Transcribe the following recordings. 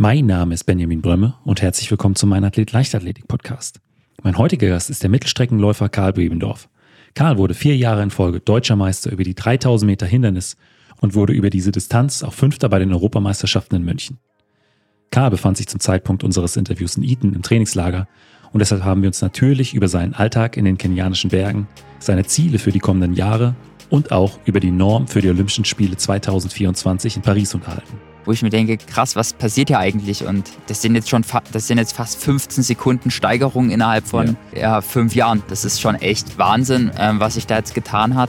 Mein Name ist Benjamin Brömme und herzlich willkommen zu meinem Athlet Leichtathletik Podcast. Mein heutiger Gast ist der Mittelstreckenläufer Karl Bebendorf. Karl wurde vier Jahre in Folge deutscher Meister über die 3000 Meter Hindernis und wurde über diese Distanz auch Fünfter bei den Europameisterschaften in München. Karl befand sich zum Zeitpunkt unseres Interviews in Eton im Trainingslager und deshalb haben wir uns natürlich über seinen Alltag in den kenianischen Bergen, seine Ziele für die kommenden Jahre und auch über die Norm für die Olympischen Spiele 2024 in Paris unterhalten wo ich mir denke, krass, was passiert hier eigentlich? Und das sind jetzt schon das sind jetzt fast 15 Sekunden Steigerung innerhalb von ja. ja fünf Jahren. Das ist schon echt Wahnsinn, ähm, was sich da jetzt getan hat.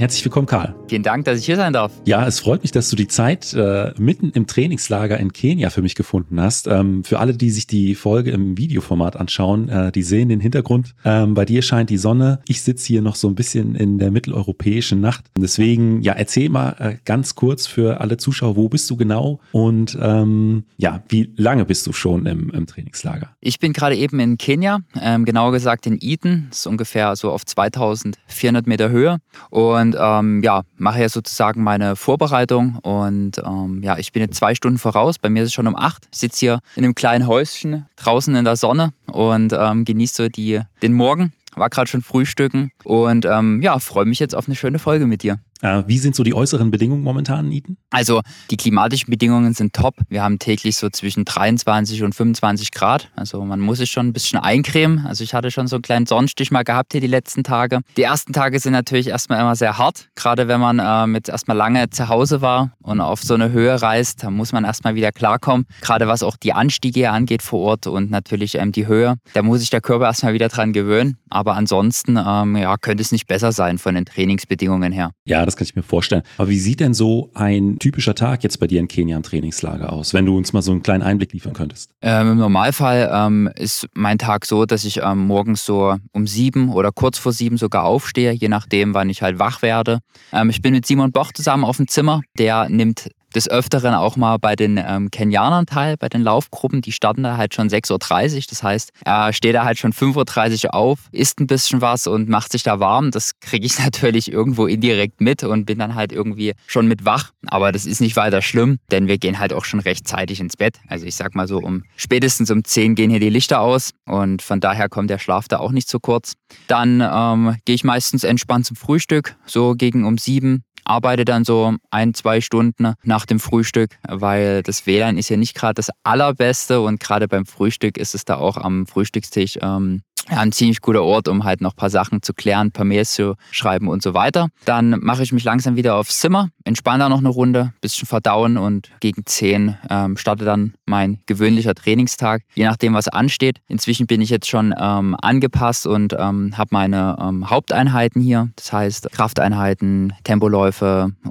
Herzlich willkommen, Karl. Vielen Dank, dass ich hier sein darf. Ja, es freut mich, dass du die Zeit äh, mitten im Trainingslager in Kenia für mich gefunden hast. Ähm, für alle, die sich die Folge im Videoformat anschauen, äh, die sehen den Hintergrund. Ähm, bei dir scheint die Sonne. Ich sitze hier noch so ein bisschen in der mitteleuropäischen Nacht. Deswegen, ja, erzähl mal äh, ganz kurz für alle Zuschauer, wo bist du genau und ähm, ja, wie lange bist du schon im, im Trainingslager? Ich bin gerade eben in Kenia, ähm, genauer gesagt in Eden. Das ist ungefähr so auf 2400 Meter Höhe. Und und ähm, ja, mache ja sozusagen meine Vorbereitung. Und ähm, ja, ich bin jetzt zwei Stunden voraus. Bei mir ist es schon um acht. Ich sitze hier in einem kleinen Häuschen draußen in der Sonne und ähm, genieße so die, den Morgen. War gerade schon frühstücken und ähm, ja, freue mich jetzt auf eine schöne Folge mit dir. Äh, wie sind so die äußeren Bedingungen momentan in Eden? Also die klimatischen Bedingungen sind top. Wir haben täglich so zwischen 23 und 25 Grad. Also man muss sich schon ein bisschen eincremen. Also ich hatte schon so einen kleinen Sonnenstich mal gehabt hier die letzten Tage. Die ersten Tage sind natürlich erstmal immer sehr hart. Gerade wenn man ähm, jetzt erstmal lange zu Hause war und auf so eine Höhe reist, dann muss man erstmal wieder klarkommen. Gerade was auch die Anstiege angeht vor Ort und natürlich ähm, die Höhe. Da muss sich der Körper erstmal wieder dran gewöhnen. Aber ansonsten ähm, ja, könnte es nicht besser sein von den Trainingsbedingungen her. Ja, das kann ich mir vorstellen. Aber wie sieht denn so ein typischer Tag jetzt bei dir in Kenia im Trainingslager aus, wenn du uns mal so einen kleinen Einblick liefern könntest? Ähm, Im Normalfall ähm, ist mein Tag so, dass ich ähm, morgens so um sieben oder kurz vor sieben sogar aufstehe, je nachdem, wann ich halt wach werde. Ähm, ich bin mit Simon Boch zusammen auf dem Zimmer. Der nimmt des Öfteren auch mal bei den ähm, Kenianern teil, bei den Laufgruppen. Die starten da halt schon 6.30 Uhr. Das heißt, er steht da halt schon 5.30 Uhr auf, isst ein bisschen was und macht sich da warm. Das kriege ich natürlich irgendwo indirekt mit und bin dann halt irgendwie schon mit wach. Aber das ist nicht weiter schlimm, denn wir gehen halt auch schon rechtzeitig ins Bett. Also ich sag mal so, um spätestens um 10 gehen hier die Lichter aus und von daher kommt der Schlaf da auch nicht zu kurz. Dann ähm, gehe ich meistens entspannt zum Frühstück, so gegen um 7 arbeite dann so ein, zwei Stunden nach dem Frühstück, weil das WLAN ist ja nicht gerade das allerbeste und gerade beim Frühstück ist es da auch am Frühstückstisch ähm, ein ziemlich guter Ort, um halt noch ein paar Sachen zu klären, ein paar Mails zu schreiben und so weiter. Dann mache ich mich langsam wieder aufs Zimmer, entspanne da noch eine Runde, bisschen verdauen und gegen 10 ähm, starte dann mein gewöhnlicher Trainingstag, je nachdem, was ansteht. Inzwischen bin ich jetzt schon ähm, angepasst und ähm, habe meine ähm, Haupteinheiten hier, das heißt Krafteinheiten, Tempoläufe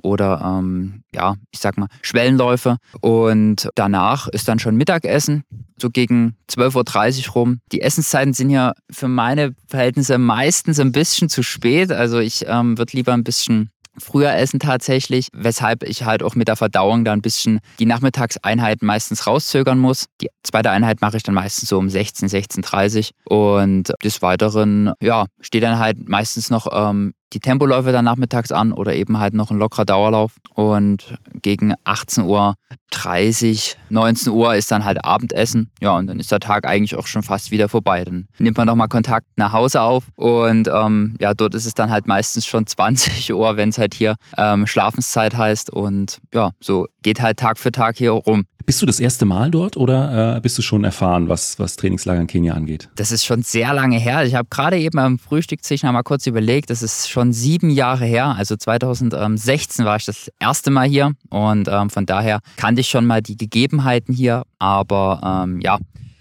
oder ähm, ja, ich sag mal Schwellenläufe. Und danach ist dann schon Mittagessen so gegen 12.30 Uhr rum. Die Essenszeiten sind ja für meine Verhältnisse meistens ein bisschen zu spät. Also ich ähm, würde lieber ein bisschen früher essen tatsächlich, weshalb ich halt auch mit der Verdauung da ein bisschen die Nachmittagseinheit meistens rauszögern muss. Die zweite Einheit mache ich dann meistens so um 16, 16.30 Uhr und des Weiteren, ja, steht dann halt meistens noch ähm, die Tempoläufe dann nachmittags an oder eben halt noch ein lockerer Dauerlauf. Und gegen 18 Uhr 30, 19 Uhr ist dann halt Abendessen. Ja, und dann ist der Tag eigentlich auch schon fast wieder vorbei. Dann nimmt man nochmal Kontakt nach Hause auf und ähm, ja, dort ist es dann halt meistens schon 20 Uhr, wenn es halt hier ähm, Schlafenszeit heißt. Und ja, so geht halt Tag für Tag hier rum. Bist du das erste Mal dort oder äh, bist du schon erfahren, was, was Trainingslager in Kenia angeht? Das ist schon sehr lange her. Ich habe gerade eben am Frühstückstisch noch mal kurz überlegt, das ist schon sieben Jahre her. Also 2016 war ich das erste Mal hier und ähm, von daher kannte ich schon mal die Gegebenheiten hier. Aber ähm, ja,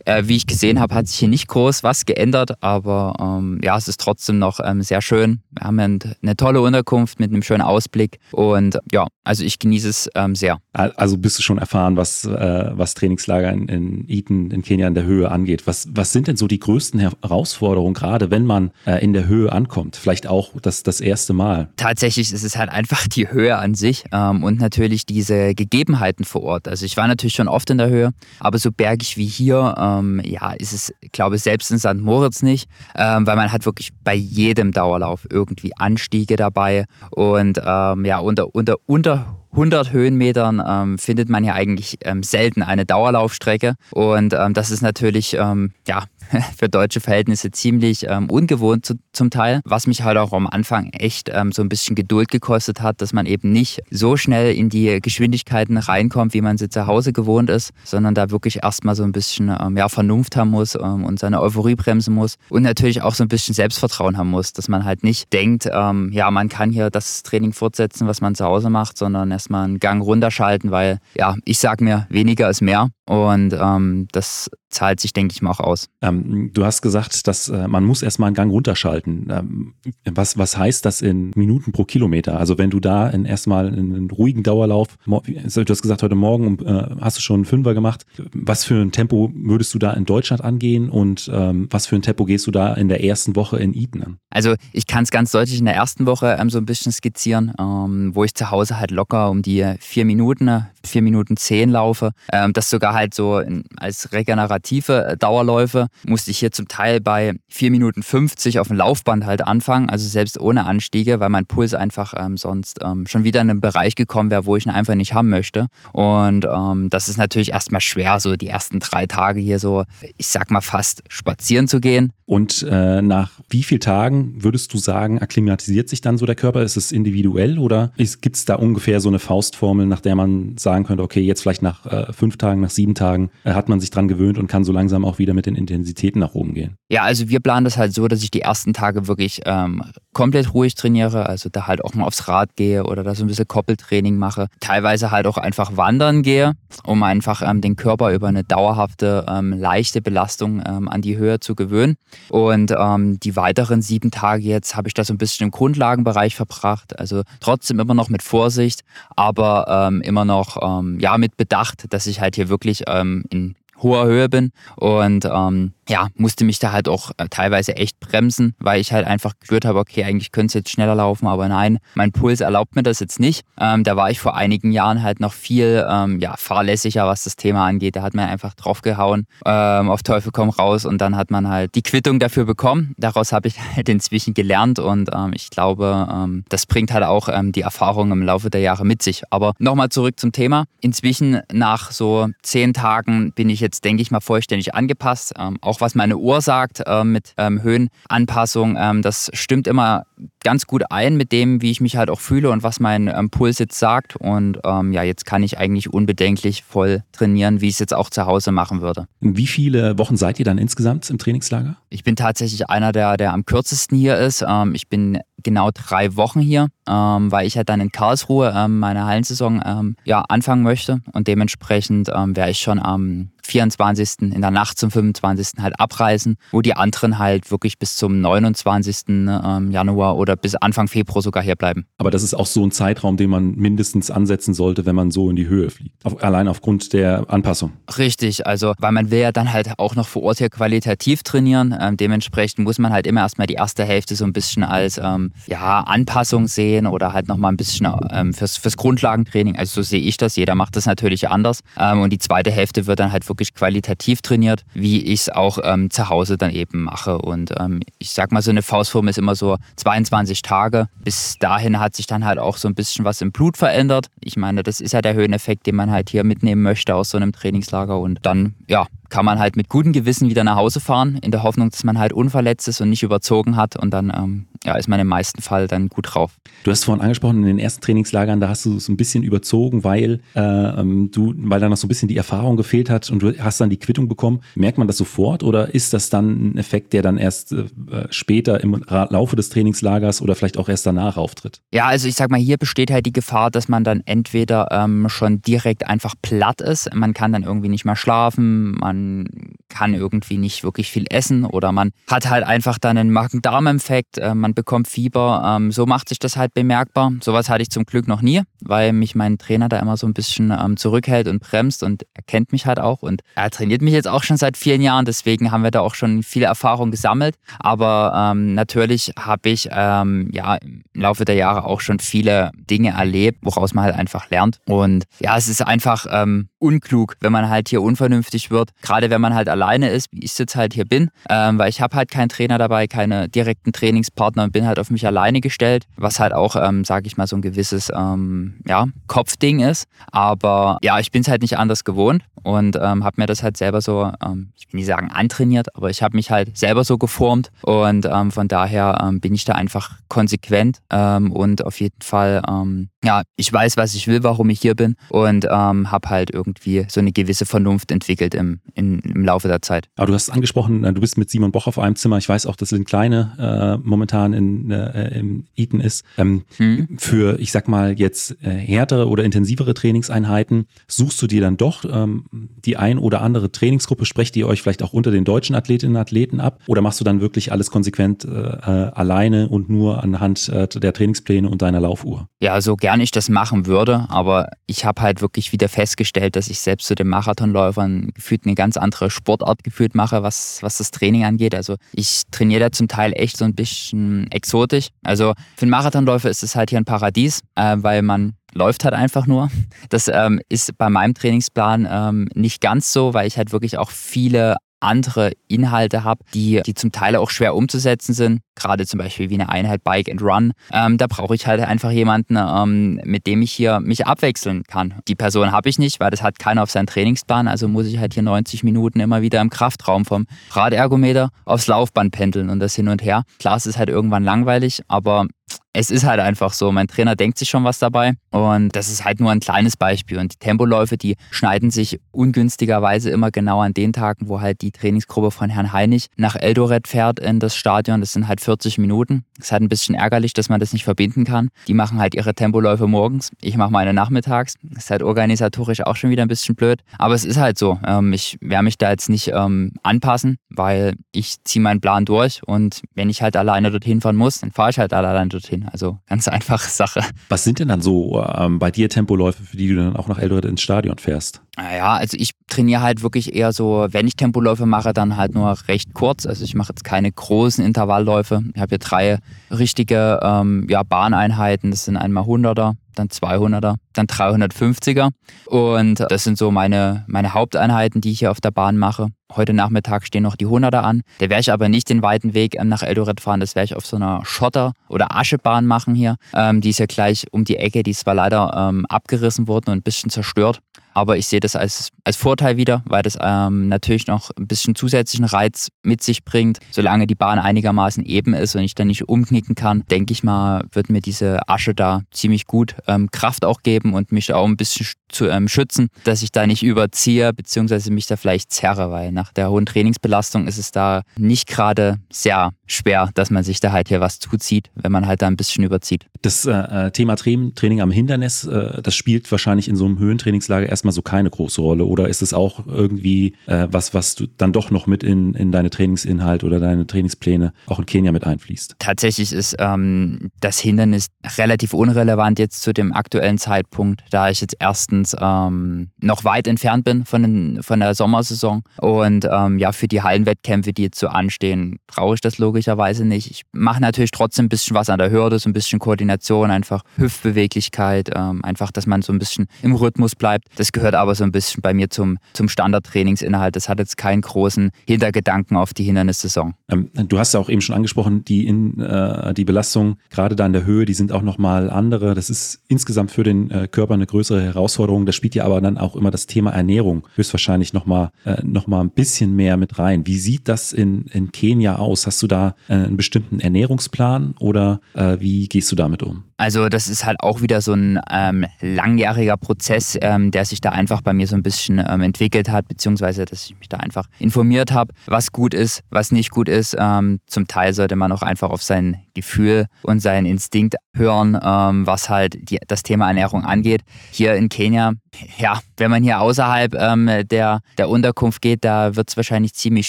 äh, wie ich gesehen habe, hat sich hier nicht groß was geändert, aber ähm, ja, es ist trotzdem noch ähm, sehr schön. Wir haben eine tolle Unterkunft mit einem schönen Ausblick und ja, also ich genieße es ähm, sehr. Also bist du schon erfahren, was, äh, was Trainingslager in, in Eton in Kenia in der Höhe angeht. Was, was sind denn so die größten Herausforderungen, gerade wenn man äh, in der Höhe ankommt? Vielleicht auch das, das erste Mal. Tatsächlich ist es halt einfach die Höhe an sich ähm, und natürlich diese Gegebenheiten vor Ort. Also ich war natürlich schon oft in der Höhe, aber so bergig wie hier, ähm, ja, ist es, glaube ich, selbst in St. Moritz nicht, ähm, weil man hat wirklich bei jedem Dauerlauf irgendwie Anstiege dabei und ähm, ja, unter, unter, unter 100 Höhenmetern ähm, findet man ja eigentlich ähm, selten eine Dauerlaufstrecke. Und ähm, das ist natürlich ähm, ja, für deutsche Verhältnisse ziemlich ähm, ungewohnt zu, zum Teil, was mich halt auch am Anfang echt ähm, so ein bisschen Geduld gekostet hat, dass man eben nicht so schnell in die Geschwindigkeiten reinkommt, wie man sie zu Hause gewohnt ist, sondern da wirklich erstmal so ein bisschen ähm, ja, Vernunft haben muss ähm, und seine Euphorie bremsen muss und natürlich auch so ein bisschen Selbstvertrauen haben muss, dass man halt nicht denkt, ähm, ja, man kann hier das Training fortsetzen, was man zu Hause macht, sondern erstmal einen Gang runterschalten, weil ja, ich sag mir, weniger ist mehr. Und ähm, das zahlt sich, denke ich mal, auch aus. Ähm, du hast gesagt, dass äh, man muss erstmal einen Gang runterschalten. Ähm, was, was heißt das in Minuten pro Kilometer? Also wenn du da in erstmal in einen ruhigen Dauerlauf, du hast gesagt, heute Morgen äh, hast du schon einen Fünfer gemacht. Was für ein Tempo würdest du da in Deutschland angehen und ähm, was für ein Tempo gehst du da in der ersten Woche in Eton an? Also ich kann es ganz deutlich in der ersten Woche ähm, so ein bisschen skizzieren, ähm, wo ich zu Hause halt locker um die vier Minuten, vier Minuten zehn laufe. Ähm, das sogar halt so in, als regenerative äh, Dauerläufe musste ich hier zum Teil bei 4 Minuten 50 auf dem Laufband halt anfangen, also selbst ohne Anstiege, weil mein Puls einfach ähm, sonst ähm, schon wieder in einen Bereich gekommen wäre, wo ich ihn einfach nicht haben möchte. Und ähm, das ist natürlich erstmal schwer, so die ersten drei Tage hier so, ich sag mal fast spazieren zu gehen. Und äh, nach wie vielen Tagen würdest du sagen, akklimatisiert sich dann so der Körper? Ist es individuell oder gibt es da ungefähr so eine Faustformel, nach der man sagen könnte, okay, jetzt vielleicht nach äh, fünf Tagen, nach sieben Tagen äh, hat man sich dran gewöhnt und kann so langsam auch wieder mit den Intensitäten nach oben gehen? Ja, also wir planen das halt so, dass ich die ersten Tage wirklich ähm, komplett ruhig trainiere, also da halt auch mal aufs Rad gehe oder da so ein bisschen Koppeltraining mache. Teilweise halt auch einfach wandern gehe, um einfach ähm, den Körper über eine dauerhafte, ähm, leichte Belastung ähm, an die Höhe zu gewöhnen. Und ähm, die weiteren sieben Tage jetzt habe ich da so ein bisschen im Grundlagenbereich verbracht, also trotzdem immer noch mit Vorsicht, aber ähm, immer noch ja mit Bedacht, dass ich halt hier wirklich in hoher Höhe bin und ähm, ja, musste mich da halt auch äh, teilweise echt bremsen, weil ich halt einfach gespürt habe, okay, eigentlich könnte es jetzt schneller laufen, aber nein, mein Puls erlaubt mir das jetzt nicht. Ähm, da war ich vor einigen Jahren halt noch viel ähm, ja, fahrlässiger, was das Thema angeht. Da hat man einfach draufgehauen, ähm, auf Teufel komm raus und dann hat man halt die Quittung dafür bekommen. Daraus habe ich halt inzwischen gelernt und ähm, ich glaube, ähm, das bringt halt auch ähm, die Erfahrung im Laufe der Jahre mit sich. Aber nochmal zurück zum Thema. Inzwischen nach so zehn Tagen bin ich jetzt, denke ich mal, vollständig angepasst. auch auch was meine Uhr sagt äh, mit ähm, Höhenanpassung, ähm, das stimmt immer ganz gut ein mit dem, wie ich mich halt auch fühle und was mein ähm, Puls jetzt sagt. Und ähm, ja, jetzt kann ich eigentlich unbedenklich voll trainieren, wie ich es jetzt auch zu Hause machen würde. Wie viele Wochen seid ihr dann insgesamt im Trainingslager? Ich bin tatsächlich einer, der, der am kürzesten hier ist. Ähm, ich bin genau drei Wochen hier, ähm, weil ich halt dann in Karlsruhe ähm, meine Hallensaison ähm, ja, anfangen möchte. Und dementsprechend wäre ich schon am 24. in der Nacht zum 25. halt abreisen, wo die anderen halt wirklich bis zum 29. Ähm, Januar oder bis Anfang Februar sogar hier bleiben. Aber das ist auch so ein Zeitraum, den man mindestens ansetzen sollte, wenn man so in die Höhe fliegt. Auf, allein aufgrund der Anpassung. Richtig, also weil man will ja dann halt auch noch vor Ort hier qualitativ trainieren. Ähm, dementsprechend muss man halt immer erstmal die erste Hälfte so ein bisschen als ähm, ja, Anpassung sehen oder halt nochmal ein bisschen ähm, fürs, fürs Grundlagentraining. Also so sehe ich das. Jeder macht das natürlich anders. Ähm, und die zweite Hälfte wird dann halt wirklich qualitativ trainiert, wie ich es auch ähm, zu Hause dann eben mache. Und ähm, ich sag mal, so eine Faustform ist immer so 22 Tage. Bis dahin hat sich dann halt auch so ein bisschen was im Blut verändert. Ich meine, das ist ja der Höheneffekt, den man halt hier mitnehmen möchte aus so einem Trainingslager. Und dann, ja, kann man halt mit gutem Gewissen wieder nach Hause fahren, in der Hoffnung, dass man halt unverletzt ist und nicht überzogen hat und dann ähm, ja, ist man im meisten Fall dann gut drauf. Du hast vorhin angesprochen, in den ersten Trainingslagern, da hast du es ein bisschen überzogen, weil äh, ähm, du, weil da noch so ein bisschen die Erfahrung gefehlt hat und du hast dann die Quittung bekommen. Merkt man das sofort oder ist das dann ein Effekt, der dann erst äh, später im Laufe des Trainingslagers oder vielleicht auch erst danach auftritt? Ja, also ich sag mal, hier besteht halt die Gefahr, dass man dann entweder ähm, schon direkt einfach platt ist, man kann dann irgendwie nicht mehr schlafen, man dann kann irgendwie nicht wirklich viel essen oder man hat halt einfach dann einen Magen-Darm-Infekt, äh, man bekommt Fieber. Ähm, so macht sich das halt bemerkbar. Sowas hatte ich zum Glück noch nie, weil mich mein Trainer da immer so ein bisschen ähm, zurückhält und bremst und er kennt mich halt auch und er trainiert mich jetzt auch schon seit vielen Jahren, deswegen haben wir da auch schon viele Erfahrungen gesammelt. Aber ähm, natürlich habe ich ähm, ja im Laufe der Jahre auch schon viele Dinge erlebt, woraus man halt einfach lernt. Und ja, es ist einfach ähm, unklug, wenn man halt hier unvernünftig wird. Gerade wenn man halt alleine ist, wie ich jetzt halt hier bin, ähm, weil ich habe halt keinen Trainer dabei, keine direkten Trainingspartner und bin halt auf mich alleine gestellt, was halt auch, ähm, sage ich mal, so ein gewisses ähm, ja, Kopfding ist. Aber ja, ich bin es halt nicht anders gewohnt und ähm, habe mir das halt selber so, ähm, ich will nicht sagen antrainiert, aber ich habe mich halt selber so geformt und ähm, von daher ähm, bin ich da einfach konsequent ähm, und auf jeden Fall, ähm, ja, ich weiß, was ich will, warum ich hier bin und habe halt irgendwie so eine gewisse Vernunft entwickelt im, in, im Laufe der Zeit. Aber du hast angesprochen, äh, du bist mit Simon Boch auf einem Zimmer. Ich weiß auch, dass Lynn Kleine äh, momentan in, äh, im Eton ist. Ähm, hm. Für, ich sag mal, jetzt äh, härtere oder intensivere Trainingseinheiten suchst du dir dann doch die ein oder andere Trainingsgruppe? Sprecht ihr euch vielleicht auch unter den deutschen Athletinnen und Athleten ab? Oder machst du dann wirklich alles konsequent äh, äh alleine und nur anhand äh, der Trainingspläne und deiner Laufuhr? Ja, so gern ich das machen würde, aber ich habe halt wirklich wieder festgestellt, dass ich selbst zu den Marathonläufern gefühlt eine ganz andere Sportart gefühlt mache, was, was das Training angeht. Also ich trainiere da zum Teil echt so ein bisschen exotisch. Also für einen Marathonläufer ist es halt hier ein Paradies, äh, weil man läuft halt einfach nur. Das ähm, ist bei meinem Trainingsplan ähm, nicht ganz so, weil ich halt wirklich auch viele andere Inhalte habe, die, die zum Teil auch schwer umzusetzen sind, gerade zum Beispiel wie eine Einheit Bike and Run. Ähm, da brauche ich halt einfach jemanden, ähm, mit dem ich hier mich abwechseln kann. Die Person habe ich nicht, weil das hat keiner auf seinen Trainingsplan, also muss ich halt hier 90 Minuten immer wieder im Kraftraum vom Radergometer aufs Laufband pendeln und das hin und her. Klar, es ist halt irgendwann langweilig, aber es ist halt einfach so. Mein Trainer denkt sich schon was dabei und das ist halt nur ein kleines Beispiel. Und die Tempoläufe, die schneiden sich ungünstigerweise immer genau an den Tagen, wo halt die Trainingsgruppe von Herrn Heinig nach Eldoret fährt in das Stadion. Das sind halt 40 Minuten. Ist halt ein bisschen ärgerlich, dass man das nicht verbinden kann. Die machen halt ihre Tempoläufe morgens. Ich mache meine nachmittags. Ist halt organisatorisch auch schon wieder ein bisschen blöd. Aber es ist halt so. Ähm, ich werde mich da jetzt nicht ähm, anpassen, weil ich ziehe meinen Plan durch und wenn ich halt alleine dorthin fahren muss, dann fahre ich halt alleine dorthin. Also ganz einfache Sache. Was sind denn dann so ähm, bei dir Tempoläufe, für die du dann auch nach Eldoret ins Stadion fährst? Naja, also ich trainiere halt wirklich eher so, wenn ich Tempoläufe mache, dann halt nur recht kurz. Also ich mache jetzt keine großen Intervallläufe. Ich habe hier drei richtige ähm, ja, Bahneinheiten. Das sind einmal 100er, dann 200er, dann 350er. Und das sind so meine, meine Haupteinheiten, die ich hier auf der Bahn mache. Heute Nachmittag stehen noch die 100er an. Da werde ich aber nicht den weiten Weg ähm, nach Eldoret fahren. Das werde ich auf so einer Schotter- oder Aschebahn machen hier. Ähm, die ist ja gleich um die Ecke. Die ist zwar leider ähm, abgerissen worden und ein bisschen zerstört. Aber ich sehe das als, als Vorteil wieder, weil das ähm, natürlich noch ein bisschen zusätzlichen Reiz mit sich bringt. Solange die Bahn einigermaßen eben ist und ich dann nicht umknicken kann, denke ich mal, wird mir diese Asche da ziemlich gut ähm, Kraft auch geben und mich auch ein bisschen zu ähm, schützen, dass ich da nicht überziehe, beziehungsweise mich da vielleicht zerre, weil nach der hohen Trainingsbelastung ist es da nicht gerade sehr schwer, dass man sich da halt hier was zuzieht, wenn man halt da ein bisschen überzieht. Das äh, äh Thema Training am Hindernis, äh, das spielt wahrscheinlich in so einem Höhentrainingslager erstmal so keine große Rolle oder ist es auch irgendwie äh, was, was du dann doch noch mit in, in deine Trainingsinhalt oder deine Trainingspläne auch in Kenia mit einfließt? Tatsächlich ist ähm, das Hindernis relativ unrelevant jetzt zu dem aktuellen Zeitpunkt, da ich jetzt erstens ähm, noch weit entfernt bin von, den, von der Sommersaison und ähm, ja, für die Hallenwettkämpfe, die jetzt so anstehen, brauche ich das logisch logischerweise nicht. Ich mache natürlich trotzdem ein bisschen was an der Hürde, so ein bisschen Koordination, einfach Hüftbeweglichkeit, ähm, einfach, dass man so ein bisschen im Rhythmus bleibt. Das gehört aber so ein bisschen bei mir zum, zum Standardtrainingsinhalt. Das hat jetzt keinen großen Hintergedanken auf die Hindernissaison. Ähm, du hast ja auch eben schon angesprochen, die, in, äh, die Belastung, gerade da in der Höhe, die sind auch nochmal andere. Das ist insgesamt für den äh, Körper eine größere Herausforderung. Da spielt ja aber dann auch immer das Thema Ernährung höchstwahrscheinlich nochmal äh, noch ein bisschen mehr mit rein. Wie sieht das in, in Kenia aus? Hast du da äh, einen bestimmten Ernährungsplan oder äh, wie gehst du damit um? Also das ist halt auch wieder so ein ähm, langjähriger Prozess, ähm, der sich da einfach bei mir so ein bisschen ähm, entwickelt hat, beziehungsweise dass ich mich da einfach informiert habe, was gut ist, was nicht gut ist. Ähm, zum Teil sollte man auch einfach auf sein Gefühl und seinen Instinkt hören, ähm, was halt die, das Thema Ernährung angeht. Hier in Kenia, ja, wenn man hier außerhalb ähm, der, der Unterkunft geht, da wird es wahrscheinlich ziemlich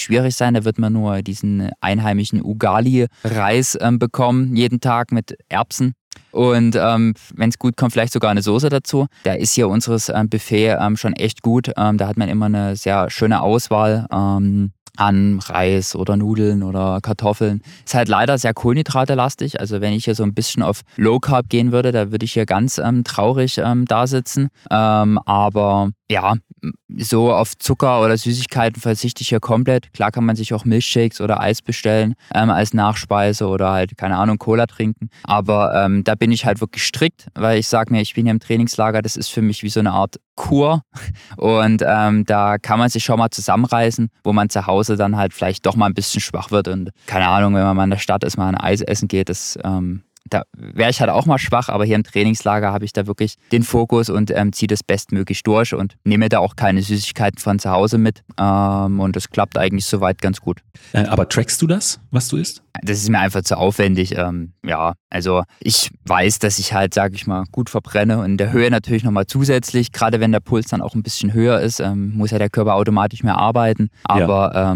schwierig sein. Da wird man nur diesen einheimischen Ugali-Reis ähm, bekommen, jeden Tag mit Erbsen. Und ähm, wenn es gut kommt, vielleicht sogar eine Soße dazu. Da ist hier unseres ähm, Buffet ähm, schon echt gut. Ähm, da hat man immer eine sehr schöne Auswahl ähm, an Reis oder Nudeln oder Kartoffeln. Ist halt leider sehr kohlenhydratelastig. Also wenn ich hier so ein bisschen auf Low Carb gehen würde, da würde ich hier ganz ähm, traurig ähm, da sitzen. Ähm, aber ja, so auf Zucker oder Süßigkeiten verzichte ich hier komplett. Klar kann man sich auch Milchshakes oder Eis bestellen ähm, als Nachspeise oder halt, keine Ahnung, Cola trinken. Aber ähm, da bin ich halt wirklich strikt, weil ich sage mir, ich bin hier im Trainingslager, das ist für mich wie so eine Art Kur. Und ähm, da kann man sich schon mal zusammenreißen, wo man zu Hause dann halt vielleicht doch mal ein bisschen schwach wird. Und keine Ahnung, wenn man mal in der Stadt ist, mal ein Eis essen geht, das ähm, da wäre ich halt auch mal schwach, aber hier im Trainingslager habe ich da wirklich den Fokus und ähm, ziehe das bestmöglich durch und nehme da auch keine Süßigkeiten von zu Hause mit. Ähm, und das klappt eigentlich soweit ganz gut. Äh, aber trackst du das, was du isst? Das ist mir einfach zu aufwendig. Ähm, ja, also ich weiß, dass ich halt, sage ich mal, gut verbrenne und in der Höhe natürlich nochmal zusätzlich. Gerade wenn der Puls dann auch ein bisschen höher ist, ähm, muss ja der Körper automatisch mehr arbeiten. Aber ja.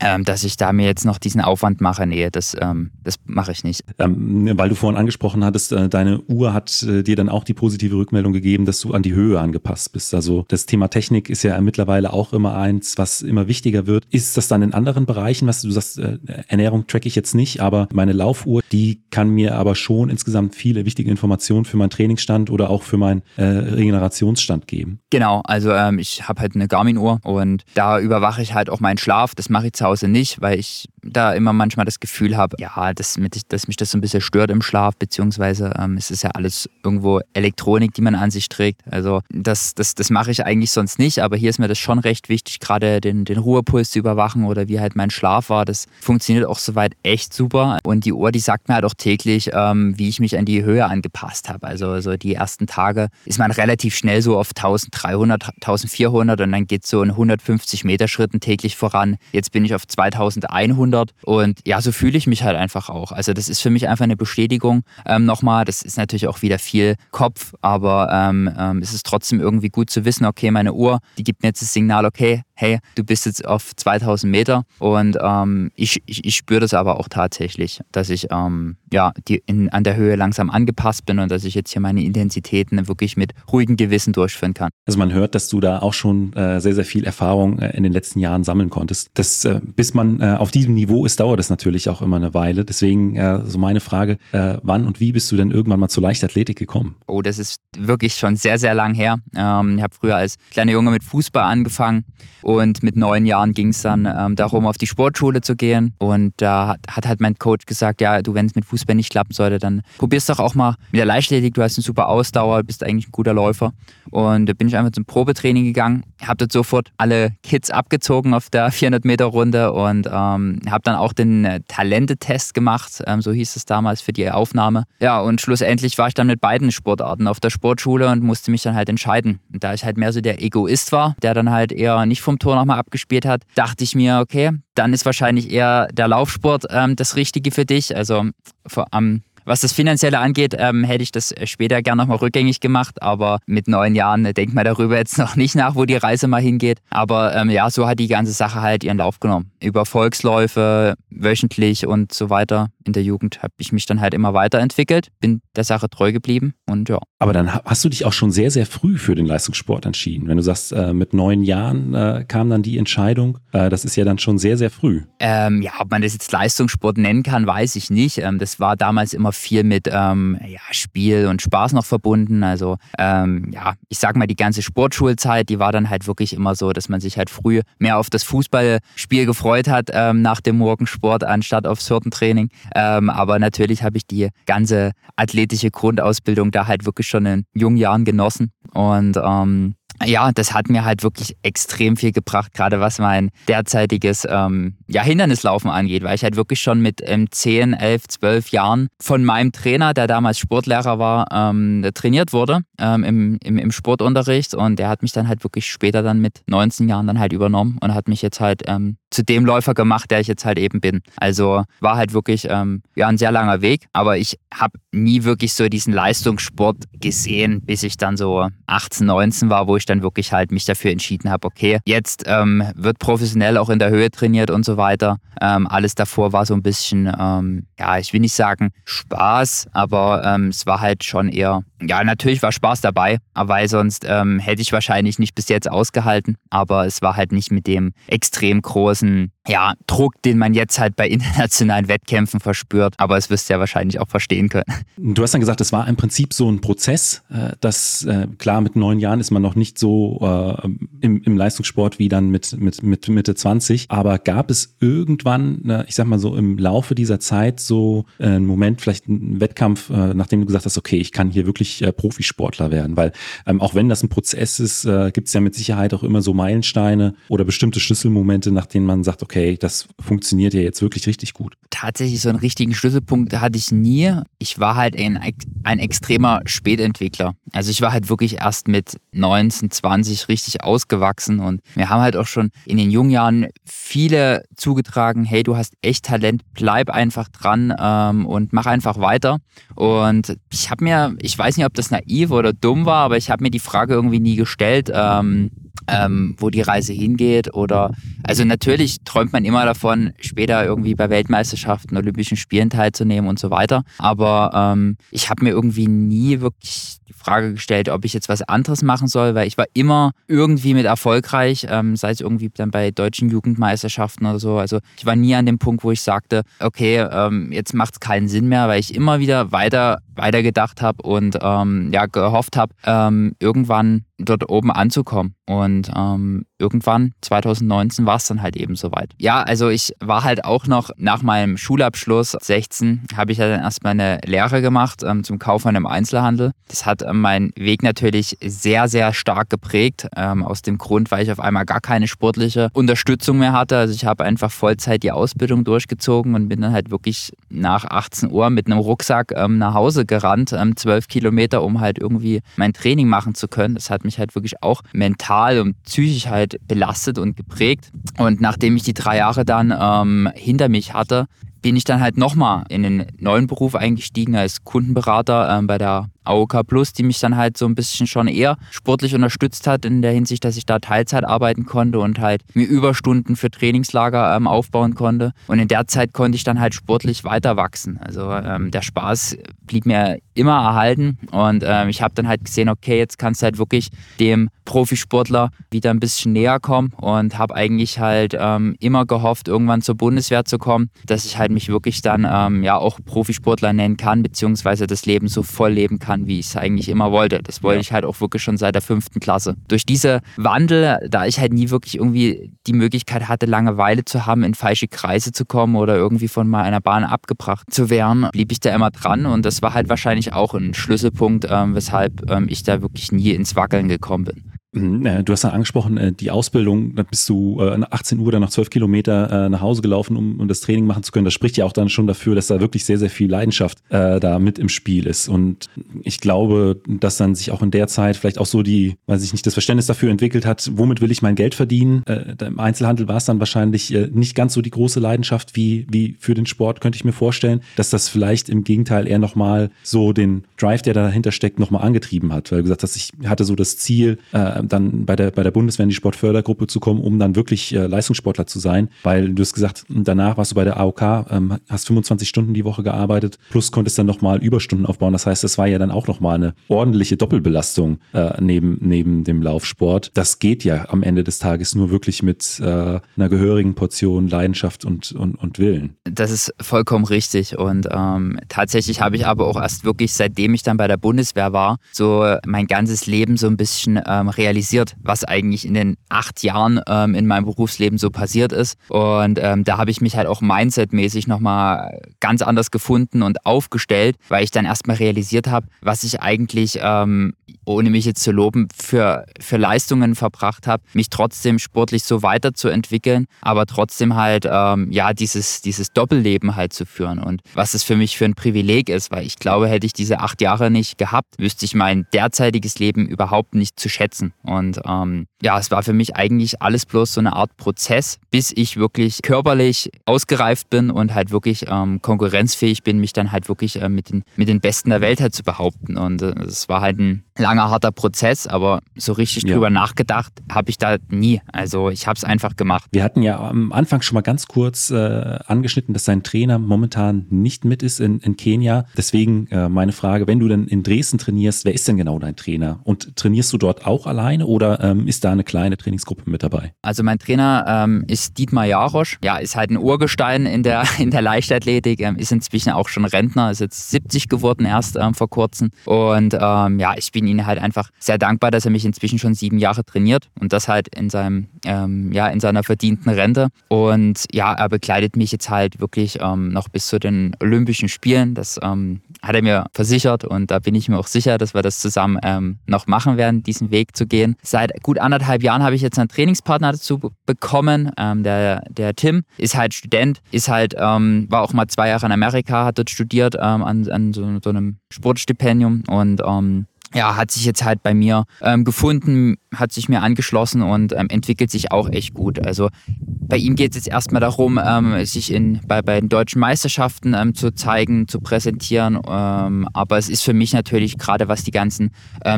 Ähm, dass ich da mir jetzt noch diesen Aufwand mache. Nee, das, ähm, das mache ich nicht. Ähm, weil du vorhin angesprochen hattest, äh, deine Uhr hat äh, dir dann auch die positive Rückmeldung gegeben, dass du an die Höhe angepasst bist. Also das Thema Technik ist ja mittlerweile auch immer eins, was immer wichtiger wird. Ist das dann in anderen Bereichen, was du sagst, äh, Ernährung track ich jetzt nicht, aber meine Laufuhr, die kann mir aber schon insgesamt viele wichtige Informationen für meinen Trainingsstand oder auch für meinen äh, Regenerationsstand geben. Genau, also ähm, ich habe halt eine Garmin-Uhr und da überwache ich halt auch meinen Schlaf. Das mache ich zu Hause nicht, weil ich da immer manchmal das Gefühl habe, ja, dass, dass, mich das so ein bisschen stört im Schlaf, beziehungsweise ähm, es ist ja alles irgendwo Elektronik, die man an sich trägt. Also das, das, das mache ich eigentlich sonst nicht, aber hier ist mir das schon recht wichtig, gerade den, den Ruhepuls zu überwachen oder wie halt mein Schlaf war. Das funktioniert auch soweit echt super. Und die Uhr, die sagt mir halt auch täglich, ähm, wie ich mich an die Höhe angepasst habe. Also so die ersten Tage ist man relativ schnell so auf 1300, 1400 und dann geht es so in 150 Meter Schritten täglich voran. Jetzt bin ich auf 2100 und ja, so fühle ich mich halt einfach auch. Also das ist für mich einfach eine Bestätigung ähm, nochmal. Das ist natürlich auch wieder viel Kopf, aber ähm, ähm, es ist trotzdem irgendwie gut zu wissen, okay, meine Uhr, die gibt mir jetzt das Signal, okay, hey, du bist jetzt auf 2000 Meter und ähm, ich, ich, ich spüre das aber auch tatsächlich, dass ich ähm, ja, die in, an der Höhe langsam angepasst bin und dass ich jetzt hier meine Intensitäten wirklich mit ruhigem Gewissen durchführen kann. Also man hört, dass du da auch schon äh, sehr, sehr viel Erfahrung äh, in den letzten Jahren sammeln konntest. Das, äh, bis man äh, auf diesem Niveau ist, dauert es natürlich auch immer eine Weile. Deswegen äh, so meine Frage, äh, wann und wie bist du denn irgendwann mal zur Leichtathletik gekommen? Oh, das ist wirklich schon sehr, sehr lang her. Ähm, ich habe früher als kleiner Junge mit Fußball angefangen und mit neun Jahren ging es dann ähm, darum, auf die Sportschule zu gehen. Und da hat, hat halt mein Coach gesagt, ja, du, wenn es mit Fußball nicht klappen sollte, dann probierst doch auch mal mit der Leichtathletik. Du hast eine super Ausdauer, bist eigentlich ein guter Läufer. Und da bin ich einfach zum Probetraining gegangen, habe dort sofort alle Kids abgezogen auf der 400 Meter Runde und ähm, habe dann auch den äh, Talentetest gemacht, ähm, so hieß es damals für die Aufnahme. Ja, und schlussendlich war ich dann mit beiden Sportarten auf der Sportschule und musste mich dann halt entscheiden. Und da ich halt mehr so der Egoist war, der dann halt eher nicht vom vom Tor nochmal abgespielt hat, dachte ich mir, okay, dann ist wahrscheinlich eher der Laufsport ähm, das Richtige für dich. Also vor, am was das Finanzielle angeht, ähm, hätte ich das später gerne nochmal rückgängig gemacht, aber mit neun Jahren äh, denkt man darüber jetzt noch nicht nach, wo die Reise mal hingeht. Aber ähm, ja, so hat die ganze Sache halt ihren Lauf genommen. Über Volksläufe, wöchentlich und so weiter in der Jugend habe ich mich dann halt immer weiterentwickelt, bin der Sache treu geblieben und ja. Aber dann hast du dich auch schon sehr, sehr früh für den Leistungssport entschieden. Wenn du sagst, äh, mit neun Jahren äh, kam dann die Entscheidung, äh, das ist ja dann schon sehr, sehr früh. Ähm, ja, ob man das jetzt Leistungssport nennen kann, weiß ich nicht. Ähm, das war damals immer viel mit ähm, ja, Spiel und Spaß noch verbunden. Also ähm, ja, ich sag mal, die ganze Sportschulzeit, die war dann halt wirklich immer so, dass man sich halt früh mehr auf das Fußballspiel gefreut hat ähm, nach dem Morgensport anstatt aufs Hürdentraining. Ähm, aber natürlich habe ich die ganze athletische Grundausbildung da halt wirklich schon in jungen Jahren genossen und ähm, ja, das hat mir halt wirklich extrem viel gebracht, gerade was mein derzeitiges ähm, ja, Hindernislaufen angeht, weil ich halt wirklich schon mit ähm, 10, 11, 12 Jahren von meinem Trainer, der damals Sportlehrer war, ähm, trainiert wurde ähm, im, im, im Sportunterricht und der hat mich dann halt wirklich später dann mit 19 Jahren dann halt übernommen und hat mich jetzt halt ähm, zu dem Läufer gemacht, der ich jetzt halt eben bin. Also war halt wirklich ähm, ja, ein sehr langer Weg, aber ich habe nie wirklich so diesen Leistungssport gesehen, bis ich dann so 18, 19 war, wo ich dann wirklich halt mich dafür entschieden habe, okay, jetzt ähm, wird professionell auch in der Höhe trainiert und so weiter. Ähm, alles davor war so ein bisschen, ähm, ja, ich will nicht sagen Spaß, aber ähm, es war halt schon eher, ja, natürlich war Spaß dabei, weil sonst ähm, hätte ich wahrscheinlich nicht bis jetzt ausgehalten, aber es war halt nicht mit dem extrem großen ja, Druck, den man jetzt halt bei internationalen Wettkämpfen verspürt. Aber es wirst du ja wahrscheinlich auch verstehen können. Du hast dann gesagt, es war im Prinzip so ein Prozess, äh, dass äh, klar, mit neun Jahren ist man noch nicht so äh, im, im Leistungssport wie dann mit, mit, mit Mitte 20. Aber gab es irgendwann, ich sag mal so im Laufe dieser Zeit so einen Moment, vielleicht einen Wettkampf, nachdem du gesagt hast, okay, ich kann hier wirklich Profisportler werden? Weil ähm, auch wenn das ein Prozess ist, gibt es ja mit Sicherheit auch immer so Meilensteine oder bestimmte Schlüsselmomente, nach denen man sagt, okay, okay, das funktioniert ja jetzt wirklich richtig gut? Tatsächlich so einen richtigen Schlüsselpunkt hatte ich nie. Ich war halt ein, ein extremer Spätentwickler. Also ich war halt wirklich erst mit 19, 20 richtig ausgewachsen und wir haben halt auch schon in den jungen Jahren viele zugetragen, hey, du hast echt Talent, bleib einfach dran ähm, und mach einfach weiter. Und ich habe mir, ich weiß nicht, ob das naiv oder dumm war, aber ich habe mir die Frage irgendwie nie gestellt, ähm, ähm, wo die Reise hingeht. Oder also natürlich träumt man immer davon, später irgendwie bei Weltmeisterschaften, Olympischen Spielen teilzunehmen und so weiter. Aber ähm, ich habe mir irgendwie nie wirklich die Frage gestellt, ob ich jetzt was anderes machen soll, weil ich war immer irgendwie mit erfolgreich, ähm, sei es irgendwie dann bei deutschen Jugendmeisterschaften oder so. Also ich war nie an dem Punkt, wo ich sagte, okay, ähm, jetzt macht es keinen Sinn mehr, weil ich immer wieder weiter weiter gedacht habe und ähm, ja gehofft habe, ähm, irgendwann dort oben anzukommen. Und ähm, irgendwann, 2019, war es dann halt eben soweit. Ja, also ich war halt auch noch nach meinem Schulabschluss 16, habe ich ja dann erstmal eine Lehre gemacht ähm, zum Kaufmann im Einzelhandel. Das hat ähm, meinen Weg natürlich sehr, sehr stark geprägt. Ähm, aus dem Grund, weil ich auf einmal gar keine sportliche Unterstützung mehr hatte. Also ich habe einfach Vollzeit die Ausbildung durchgezogen und bin dann halt wirklich nach 18 Uhr mit einem Rucksack ähm, nach Hause gerannt, ähm, zwölf Kilometer, um halt irgendwie mein Training machen zu können. Das hat mich halt wirklich auch mental und psychisch halt belastet und geprägt. Und nachdem ich die drei Jahre dann ähm, hinter mich hatte, bin ich dann halt nochmal in den neuen Beruf eingestiegen als Kundenberater ähm, bei der AOK Plus, die mich dann halt so ein bisschen schon eher sportlich unterstützt hat, in der Hinsicht, dass ich da Teilzeit arbeiten konnte und halt mir Überstunden für Trainingslager ähm, aufbauen konnte. Und in der Zeit konnte ich dann halt sportlich weiter wachsen. Also ähm, der Spaß blieb mir immer erhalten und ähm, ich habe dann halt gesehen, okay, jetzt kannst du halt wirklich dem Profisportler wieder ein bisschen näher kommen und habe eigentlich halt ähm, immer gehofft, irgendwann zur Bundeswehr zu kommen, dass ich halt mich wirklich dann ähm, ja auch Profisportler nennen kann, beziehungsweise das Leben so voll leben kann kann, wie ich es eigentlich immer wollte. Das wollte ja. ich halt auch wirklich schon seit der fünften Klasse. Durch diese Wandel, da ich halt nie wirklich irgendwie die Möglichkeit hatte, Langeweile zu haben, in falsche Kreise zu kommen oder irgendwie von mal einer Bahn abgebracht zu werden, blieb ich da immer dran und das war halt wahrscheinlich auch ein Schlüsselpunkt, ähm, weshalb ähm, ich da wirklich nie ins Wackeln gekommen bin. Mhm, äh, du hast ja angesprochen, äh, die Ausbildung, da bist du äh, nach 18 Uhr dann noch 12 Kilometer nach Hause gelaufen, um, um das Training machen zu können. Das spricht ja auch dann schon dafür, dass da wirklich sehr, sehr viel Leidenschaft äh, da mit im Spiel ist. Und ich glaube, dass dann sich auch in der Zeit vielleicht auch so die, weiß ich nicht, das Verständnis dafür entwickelt hat, womit will ich mein Geld verdienen. Äh, Im Einzelhandel war es dann wahrscheinlich äh, nicht ganz so die große Leidenschaft wie, wie für den Sport, könnte ich mir vorstellen, dass das vielleicht im Gegenteil eher nochmal so den Drive, der dahinter steckt, nochmal angetrieben hat. Weil du gesagt hast, ich hatte so das Ziel, äh, dann bei der, bei der Bundeswehr in die Sportfördergruppe zu kommen, um dann wirklich äh, Leistungssportler zu sein. Weil du hast gesagt, danach warst du bei der AOK, ähm, hast 25 Stunden die Woche gearbeitet, plus konntest dann nochmal Überstunden aufbauen. Das heißt, das war ja dann auch nochmal eine ordentliche Doppelbelastung äh, neben, neben dem Laufsport. Das geht ja am Ende des Tages nur wirklich mit äh, einer gehörigen Portion Leidenschaft und, und, und Willen. Das ist vollkommen richtig. Und ähm, tatsächlich habe ich aber auch erst wirklich, seitdem ich dann bei der Bundeswehr war, so mein ganzes Leben so ein bisschen ähm, realisiert realisiert, was eigentlich in den acht Jahren ähm, in meinem Berufsleben so passiert ist. Und ähm, da habe ich mich halt auch mindsetmäßig nochmal ganz anders gefunden und aufgestellt, weil ich dann erstmal realisiert habe, was ich eigentlich, ähm, ohne mich jetzt zu loben, für, für Leistungen verbracht habe, mich trotzdem sportlich so weiterzuentwickeln, aber trotzdem halt, ähm, ja, dieses, dieses Doppelleben halt zu führen. Und was es für mich für ein Privileg ist, weil ich glaube, hätte ich diese acht Jahre nicht gehabt, wüsste ich mein derzeitiges Leben überhaupt nicht zu schätzen. Und ähm, ja, es war für mich eigentlich alles bloß so eine Art Prozess, bis ich wirklich körperlich ausgereift bin und halt wirklich ähm, konkurrenzfähig bin, mich dann halt wirklich äh, mit, den, mit den Besten der Welt halt zu behaupten. Und es äh, war halt ein langer, harter Prozess, aber so richtig ja. drüber nachgedacht habe ich da nie. Also ich habe es einfach gemacht. Wir hatten ja am Anfang schon mal ganz kurz äh, angeschnitten, dass sein Trainer momentan nicht mit ist in, in Kenia. Deswegen äh, meine Frage, wenn du denn in Dresden trainierst, wer ist denn genau dein Trainer? Und trainierst du dort auch alleine oder ähm, ist da eine kleine Trainingsgruppe mit dabei? Also mein Trainer ähm, ist Dietmar Jarosch. Ja, ist halt ein Urgestein in der, in der Leichtathletik, ähm, ist inzwischen auch schon Rentner, ist jetzt 70 geworden erst ähm, vor kurzem. Und ähm, ja, ich bin ihm halt einfach sehr dankbar, dass er mich inzwischen schon sieben Jahre trainiert und das halt in seinem, ähm, ja, in seiner verdienten Rente. Und ja, er begleitet mich jetzt halt wirklich noch bis zu den Olympischen Spielen. Das hat er mir versichert und da bin ich mir auch sicher, dass wir das zusammen noch machen werden, diesen Weg zu gehen. Seit gut anderthalb Jahren habe ich jetzt einen Trainingspartner dazu bekommen. Ähm, der, der Tim ist halt Student, ist halt, ähm, war auch mal zwei Jahre in Amerika, hat dort studiert ähm, an, an so, so, einem Sportstipendium und ähm, ja, hat sich jetzt halt bei mir ähm, gefunden, hat sich mir angeschlossen und ähm, entwickelt sich auch echt gut. Also bei ihm geht es jetzt erstmal darum, ähm, sich in, bei, bei den deutschen Meisterschaften ähm, zu zeigen, zu präsentieren. Aber es ist für mich natürlich, gerade was die ganzen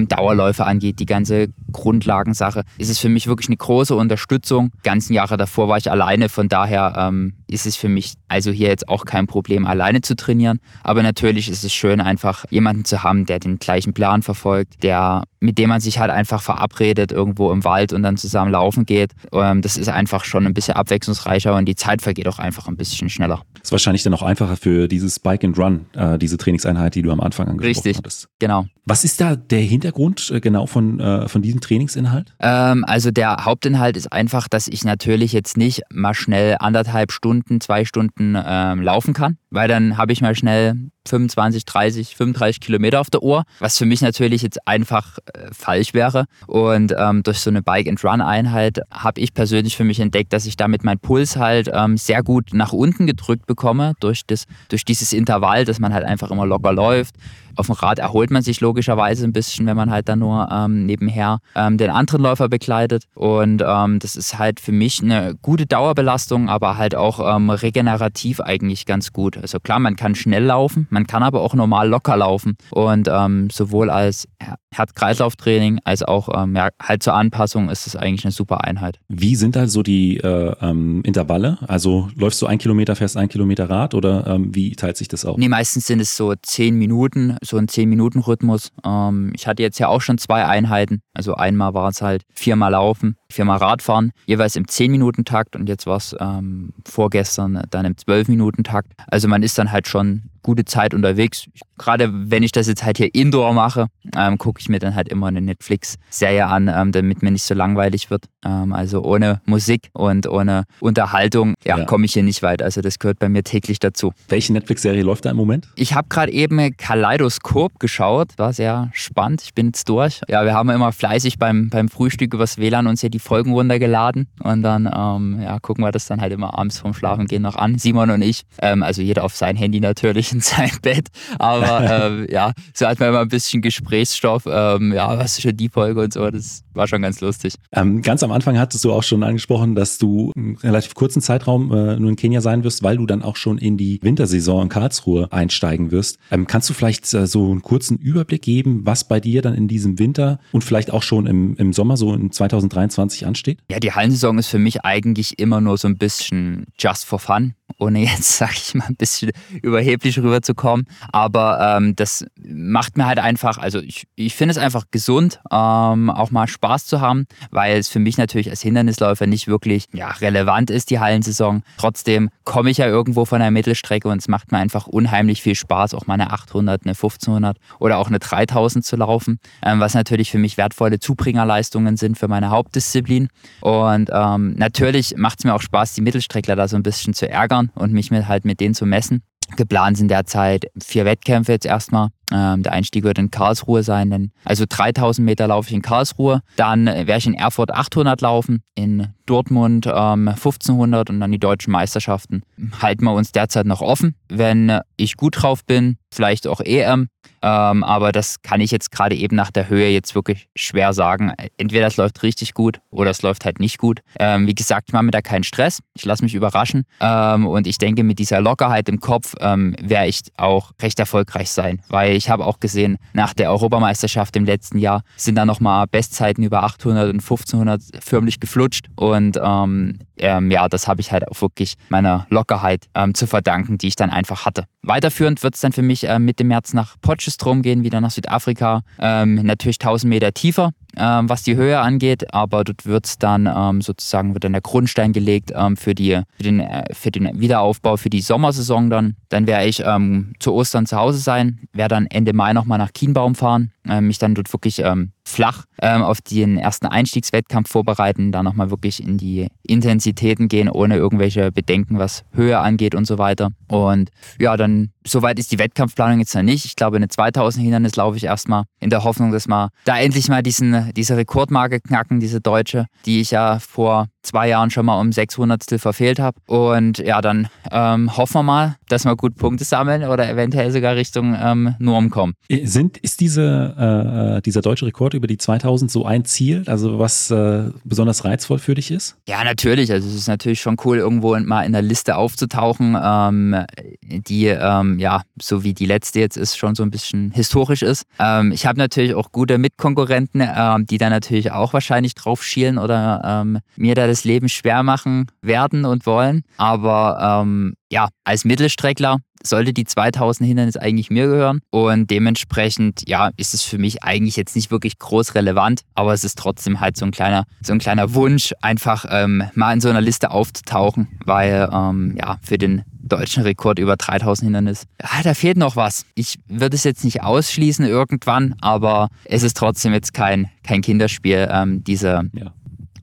Dauerläufe angeht, die ganze Grundlagensache, ist es für mich wirklich eine große Unterstützung. Die ganzen Jahre davor war ich alleine, von daher ähm, ist es für mich also hier jetzt auch kein Problem, alleine zu trainieren. Aber natürlich ist es schön, einfach jemanden zu haben, der den gleichen Plan verfolgt, der mit dem man sich halt einfach verabredet irgendwo im Wald und dann zusammen laufen geht. Ähm, das ist einfach schon ein bisschen abwechslungsreicher und die Zeit vergeht auch einfach ein bisschen schneller. Das ist wahrscheinlich dann auch einfacher für dieses Bike and Run, äh, diese Trainingseinheit, die du am Anfang angesprochen Richtig, hattest. genau. Was ist da der Hintergrund äh, genau von, äh, von diesem Trainingsinhalt? Ähm, also der Hauptinhalt ist einfach, dass ich natürlich jetzt nicht mal schnell anderthalb Stunden, zwei Stunden ähm, laufen kann, weil dann habe ich mal schnell 25, 30, 35 Kilometer auf der Uhr, was für mich natürlich jetzt einfach äh, falsch wäre. Und ähm, durch so eine Bike-and-Run-Einheit habe ich persönlich für mich entdeckt, dass ich damit meinen Puls halt ähm, sehr gut nach unten gedrückt bekomme, durch, das, durch dieses Intervall, dass man halt einfach immer locker läuft. Auf dem Rad erholt man sich logischerweise ein bisschen, wenn man halt dann nur ähm, nebenher ähm, den anderen Läufer begleitet. Und ähm, das ist halt für mich eine gute Dauerbelastung, aber halt auch ähm, regenerativ eigentlich ganz gut. Also klar, man kann schnell laufen, man kann aber auch normal locker laufen. Und ähm, sowohl als Herz-Kreislauf-Training als auch ähm, ja, halt zur Anpassung ist es eigentlich eine super Einheit. Wie sind da so die äh, Intervalle? Also läufst du ein Kilometer, fährst ein Kilometer Rad oder wie teilt sich das auf? Nee, meistens sind es so zehn Minuten, so ein zehn Minuten Rhythmus. Ähm, ich hatte jetzt ja auch schon zwei Einheiten. Also einmal war es halt viermal Laufen, viermal Radfahren, jeweils im zehn Minuten Takt und jetzt war es ähm, vorgestern dann im zwölf Minuten Takt. Also man ist dann halt schon gute Zeit unterwegs. Gerade wenn ich das jetzt halt hier indoor mache, ähm, gucke ich mir dann halt immer eine Netflix-Serie an, ähm, damit mir nicht so langweilig wird. Ähm, also ohne Musik und ohne Unterhaltung, ja, ja. komme ich hier nicht weit. Also das gehört bei mir täglich dazu. Welche Netflix-Serie läuft da im Moment? Ich habe gerade eben Kaleidoskop geschaut. War sehr spannend. Ich bin jetzt durch. Ja, wir haben immer fleißig beim, beim Frühstück übers WLAN uns hier die Folgen runtergeladen und dann ähm, ja, gucken wir das dann halt immer abends vorm Schlafen gehen noch an. Simon und ich. Ähm, also jeder auf sein Handy natürlich in sein Bett. Aber ähm, ja, so hat man immer ein bisschen Gesprächsstoff. Ähm, ja, was ist schon die Folge und so. Das war schon ganz lustig. Ähm, ganz am Anfang hattest du auch schon angesprochen, dass du einen relativ kurzen Zeitraum äh, nur in Kenia sein wirst, weil du dann auch schon in die Wintersaison in Karlsruhe einsteigen wirst. Ähm, kannst du vielleicht äh, so einen kurzen Überblick geben, was bei dir dann in diesem Winter und vielleicht auch schon im, im Sommer, so in 2023 ansteht? Ja, die Hallensaison ist für mich eigentlich immer nur so ein bisschen just for fun ohne jetzt, sag ich mal, ein bisschen überheblich rüberzukommen. Aber ähm, das macht mir halt einfach, also ich, ich finde es einfach gesund, ähm, auch mal Spaß Spaß zu haben, weil es für mich natürlich als Hindernisläufer nicht wirklich ja, relevant ist, die Hallensaison. Trotzdem komme ich ja irgendwo von der Mittelstrecke und es macht mir einfach unheimlich viel Spaß, auch mal eine 800, eine 1500 oder auch eine 3000 zu laufen, ähm, was natürlich für mich wertvolle Zubringerleistungen sind für meine Hauptdisziplin. Und ähm, natürlich macht es mir auch Spaß, die Mittelstreckler da so ein bisschen zu ärgern und mich mit, halt mit denen zu messen. Geplant sind derzeit vier Wettkämpfe jetzt erstmal. Ähm, der Einstieg wird in Karlsruhe sein. Denn, also 3000 Meter laufe ich in Karlsruhe. Dann äh, werde ich in Erfurt 800 laufen, in Dortmund ähm, 1500 und dann die deutschen Meisterschaften. Halten wir uns derzeit noch offen. Wenn ich gut drauf bin, vielleicht auch EM. Ähm, aber das kann ich jetzt gerade eben nach der Höhe jetzt wirklich schwer sagen. Entweder es läuft richtig gut oder es läuft halt nicht gut. Ähm, wie gesagt, ich mache mir da keinen Stress. Ich lasse mich überraschen. Ähm, und ich denke, mit dieser Lockerheit im Kopf ähm, werde ich auch recht erfolgreich sein. Weil ich habe auch gesehen, nach der Europameisterschaft im letzten Jahr sind da nochmal Bestzeiten über 800 und 1500 förmlich geflutscht. Und ähm, ähm, ja, das habe ich halt auch wirklich meiner Lockerheit zu verdanken, die ich dann einfach hatte. Weiterführend wird es dann für mich äh, Mitte März nach Potchefstroom gehen, wieder nach Südafrika. Ähm, natürlich 1000 Meter tiefer, ähm, was die Höhe angeht, aber dort wird es dann ähm, sozusagen wird dann der Grundstein gelegt ähm, für, die, für, den, äh, für den Wiederaufbau für die Sommersaison dann. Dann werde ich ähm, zu Ostern zu Hause sein, werde dann Ende Mai nochmal nach Kienbaum fahren, äh, mich dann dort wirklich ähm, flach ähm, auf den ersten Einstiegswettkampf vorbereiten, da nochmal wirklich in die Intensitäten gehen, ohne irgendwelche Bedenken, was Höhe angeht und so weiter. Und ja, dann soweit ist die Wettkampfplanung jetzt noch nicht. Ich glaube, eine 2000 Hindernis laufe ich erstmal in der Hoffnung, dass wir da endlich mal diesen, diese Rekordmarke knacken, diese deutsche, die ich ja vor zwei Jahren schon mal um 600 verfehlt habe. Und ja, dann ähm, hoffen wir mal, dass wir gut Punkte sammeln oder eventuell sogar Richtung ähm, Norm kommen. Sind, ist diese, äh, äh dieser deutsche Rekord über die 2000 so ein Ziel, also was äh, besonders reizvoll für dich ist? Ja, natürlich. Also es ist natürlich schon cool, irgendwo mal in der Liste aufzutauchen, ähm, die ähm, ja, so wie die letzte jetzt ist, schon so ein bisschen historisch ist. Ähm, ich habe natürlich auch gute Mitkonkurrenten, ähm, die da natürlich auch wahrscheinlich drauf schielen oder ähm, mir da das Leben schwer machen werden und wollen. Aber ähm, ja, als Mittelstreckler sollte die 2000 Hindernis eigentlich mir gehören. Und dementsprechend, ja, ist es für mich eigentlich jetzt nicht wirklich groß relevant, aber es ist trotzdem halt so ein kleiner, so ein kleiner Wunsch, einfach ähm, mal in so einer Liste aufzutauchen, weil ähm, ja, für den deutschen Rekord über 3000 Hindernis, ja, da fehlt noch was. Ich würde es jetzt nicht ausschließen irgendwann, aber es ist trotzdem jetzt kein, kein Kinderspiel, ähm, diese, ja.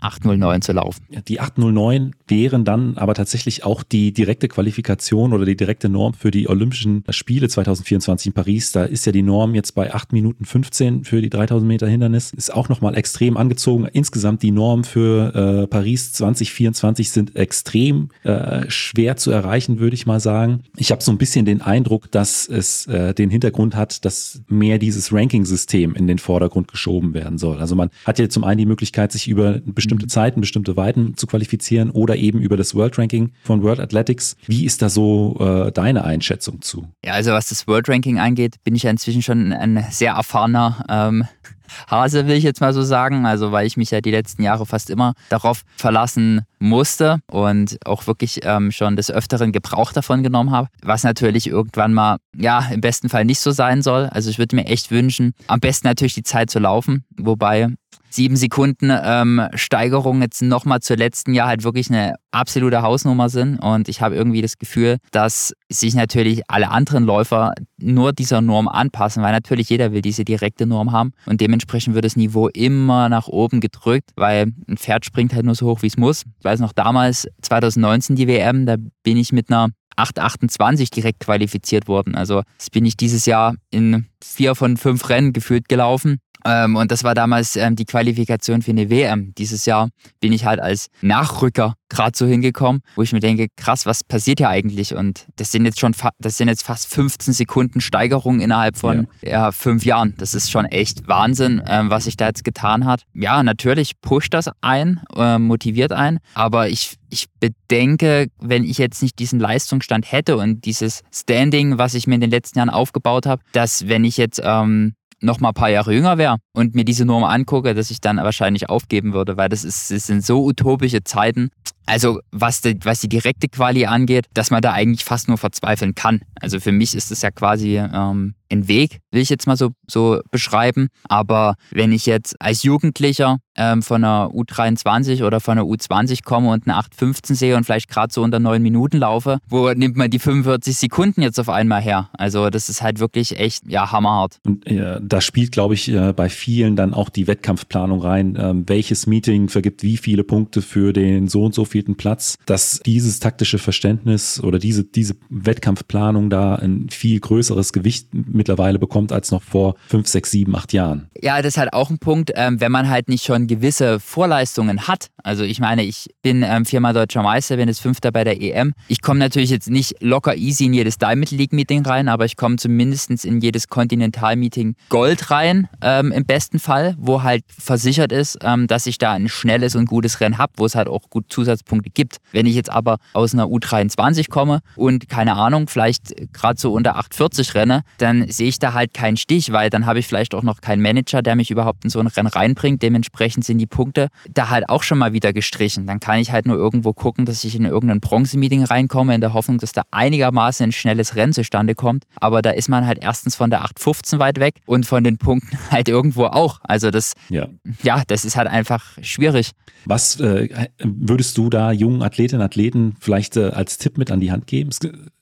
809 zu laufen. Die 809 wären dann aber tatsächlich auch die direkte Qualifikation oder die direkte Norm für die Olympischen Spiele 2024 in Paris. Da ist ja die Norm jetzt bei 8 Minuten 15 für die 3000 Meter Hindernis. Ist auch nochmal extrem angezogen. Insgesamt die Norm für äh, Paris 2024 sind extrem äh, schwer zu erreichen, würde ich mal sagen. Ich habe so ein bisschen den Eindruck, dass es äh, den Hintergrund hat, dass mehr dieses Ranking-System in den Vordergrund geschoben werden soll. Also man hat ja zum einen die Möglichkeit, sich über bestimmte bestimmte Zeiten, bestimmte Weiten zu qualifizieren oder eben über das World Ranking von World Athletics. Wie ist da so äh, deine Einschätzung zu? Ja, also was das World Ranking angeht, bin ich ja inzwischen schon ein sehr erfahrener ähm, Hase, will ich jetzt mal so sagen. Also, weil ich mich ja die letzten Jahre fast immer darauf verlassen musste und auch wirklich ähm, schon des Öfteren Gebrauch davon genommen habe. Was natürlich irgendwann mal, ja, im besten Fall nicht so sein soll. Also, ich würde mir echt wünschen, am besten natürlich die Zeit zu laufen. Wobei sieben Sekunden ähm, Steigerung jetzt nochmal zur letzten Jahr halt wirklich eine absolute Hausnummer sind. Und ich habe irgendwie das Gefühl, dass sich natürlich alle anderen Läufer nur dieser Norm anpassen, weil natürlich jeder will diese direkte Norm haben. Und dementsprechend wird das Niveau immer nach oben gedrückt, weil ein Pferd springt halt nur so hoch, wie es muss. Ich weiß noch damals, 2019 die WM, da bin ich mit einer 8,28 direkt qualifiziert worden. Also das bin ich dieses Jahr in vier von fünf Rennen gefühlt gelaufen. Ähm, und das war damals ähm, die Qualifikation für eine WM. Dieses Jahr bin ich halt als Nachrücker gerade so hingekommen, wo ich mir denke, krass, was passiert hier eigentlich? Und das sind jetzt schon, das sind jetzt fast 15 Sekunden Steigerung innerhalb von ja. ja fünf Jahren. Das ist schon echt Wahnsinn, ähm, was sich da jetzt getan hat. Ja, natürlich pusht das ein, äh, motiviert ein, aber ich ich bedenke, wenn ich jetzt nicht diesen Leistungsstand hätte und dieses Standing, was ich mir in den letzten Jahren aufgebaut habe, dass wenn ich jetzt ähm, noch mal ein paar Jahre jünger wäre und mir diese Norm angucke, dass ich dann wahrscheinlich aufgeben würde, weil das, ist, das sind so utopische Zeiten. Also was die, was die direkte Quali angeht, dass man da eigentlich fast nur verzweifeln kann. Also für mich ist es ja quasi ähm, ein Weg, will ich jetzt mal so, so beschreiben. Aber wenn ich jetzt als Jugendlicher ähm, von einer U23 oder von einer U20 komme und eine 8,15 sehe und vielleicht gerade so unter neun Minuten laufe, wo nimmt man die 45 Sekunden jetzt auf einmal her? Also das ist halt wirklich echt, ja, hammerhart. Und äh, da spielt, glaube ich, äh, bei vielen dann auch die Wettkampfplanung rein. Ähm, welches Meeting vergibt wie viele Punkte für den so und so vierten Platz? Dass dieses taktische Verständnis oder diese, diese Wettkampfplanung da ein viel größeres Gewicht mittlerweile bekommt als noch vor fünf, sechs, sieben, acht Jahren. Ja, das ist halt auch ein Punkt, ähm, wenn man halt nicht schon gewisse Vorleistungen hat. Also ich meine, ich bin ähm, viermal deutscher Meister, bin jetzt Fünfter bei der EM. Ich komme natürlich jetzt nicht locker easy in jedes Diamond League Meeting rein, aber ich komme zumindest in jedes Kontinental Meeting Gold rein, ähm, im besten Fall, wo halt versichert ist, ähm, dass ich da ein schnelles und gutes Rennen habe, wo es halt auch gut Zusatzpunkte gibt. Wenn ich jetzt aber aus einer U23 komme und keine Ahnung, vielleicht gerade so unter 840 renne, dann sehe ich da halt keinen Stich, weil dann habe ich vielleicht auch noch keinen Manager, der mich überhaupt in so ein Rennen reinbringt. Dementsprechend sind die Punkte da halt auch schon mal wieder gestrichen. Dann kann ich halt nur irgendwo gucken, dass ich in irgendein Bronze-Meeting reinkomme, in der Hoffnung, dass da einigermaßen ein schnelles Rennen zustande kommt. Aber da ist man halt erstens von der 815 weit weg und von den Punkten halt irgendwo auch. Also das, ja, ja das ist halt einfach schwierig. Was äh, würdest du da jungen Athletinnen und Athleten vielleicht äh, als Tipp mit an die Hand geben?